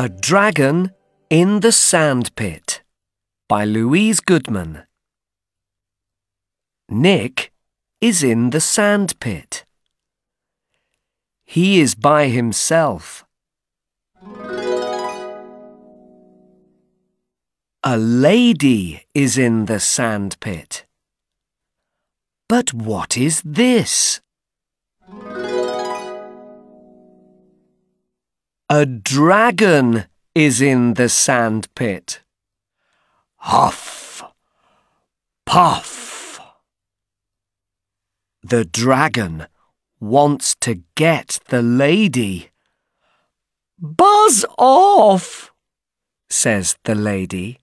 A Dragon in the Sandpit by Louise Goodman. Nick is in the sandpit. He is by himself. A lady is in the sandpit. But what is this? A dragon is in the sandpit. Huff! Puff! The dragon wants to get the lady. Buzz off! says the lady.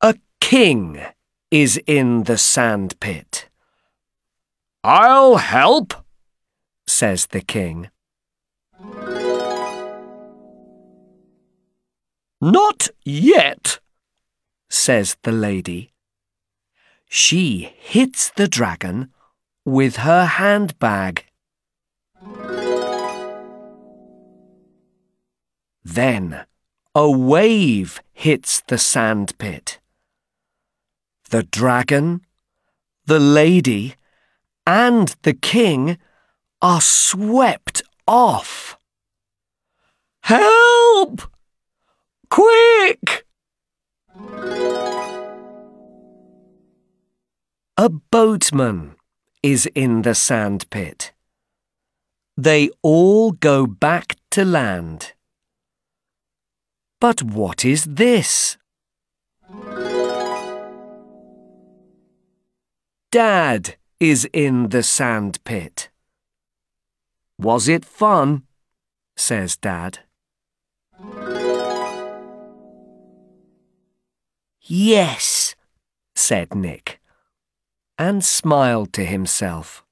A king is in the sandpit. I'll help, says the king. Not yet, says the lady. She hits the dragon with her handbag. Then a wave hits the sandpit. The dragon, the lady, and the king are swept off. Help! Quick! A boatman is in the sandpit. They all go back to land. But what is this? Dad is in the sandpit. Was it fun? says Dad. Yes, said Nick, and smiled to himself.